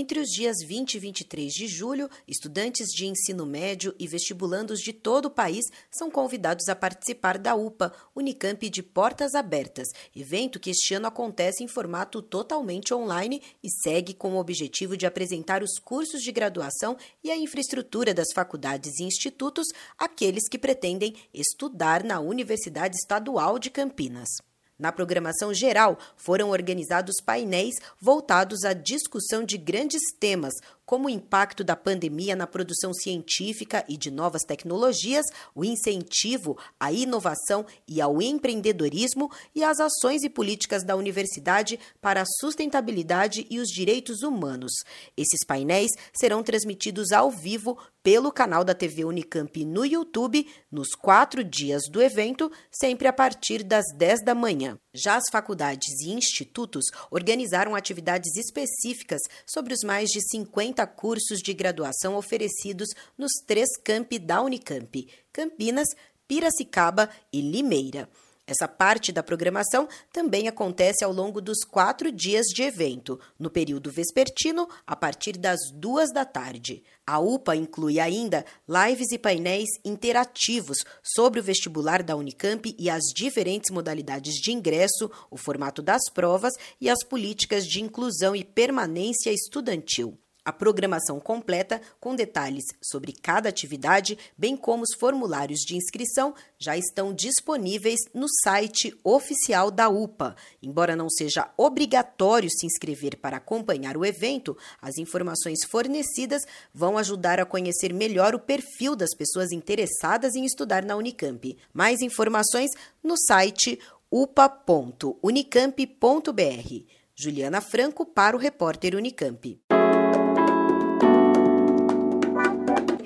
Entre os dias 20 e 23 de julho, estudantes de ensino médio e vestibulandos de todo o país são convidados a participar da UPA, Unicamp de Portas Abertas, evento que este ano acontece em formato totalmente online e segue com o objetivo de apresentar os cursos de graduação e a infraestrutura das faculdades e institutos àqueles que pretendem estudar na Universidade Estadual de Campinas. Na programação geral, foram organizados painéis voltados à discussão de grandes temas, como o impacto da pandemia na produção científica e de novas tecnologias, o incentivo à inovação e ao empreendedorismo e as ações e políticas da universidade para a sustentabilidade e os direitos humanos. Esses painéis serão transmitidos ao vivo pelo canal da TV Unicamp no YouTube nos quatro dias do evento, sempre a partir das 10 da manhã. Já as faculdades e institutos organizaram atividades específicas sobre os mais de 50 cursos de graduação oferecidos nos três campi da Unicamp: Campinas, Piracicaba e Limeira. Essa parte da programação também acontece ao longo dos quatro dias de evento, no período vespertino, a partir das duas da tarde. A UPA inclui ainda lives e painéis interativos sobre o vestibular da Unicamp e as diferentes modalidades de ingresso, o formato das provas e as políticas de inclusão e permanência estudantil. A programação completa, com detalhes sobre cada atividade, bem como os formulários de inscrição, já estão disponíveis no site oficial da UPA. Embora não seja obrigatório se inscrever para acompanhar o evento, as informações fornecidas vão ajudar a conhecer melhor o perfil das pessoas interessadas em estudar na Unicamp. Mais informações no site upa.unicamp.br. Juliana Franco para o repórter Unicamp.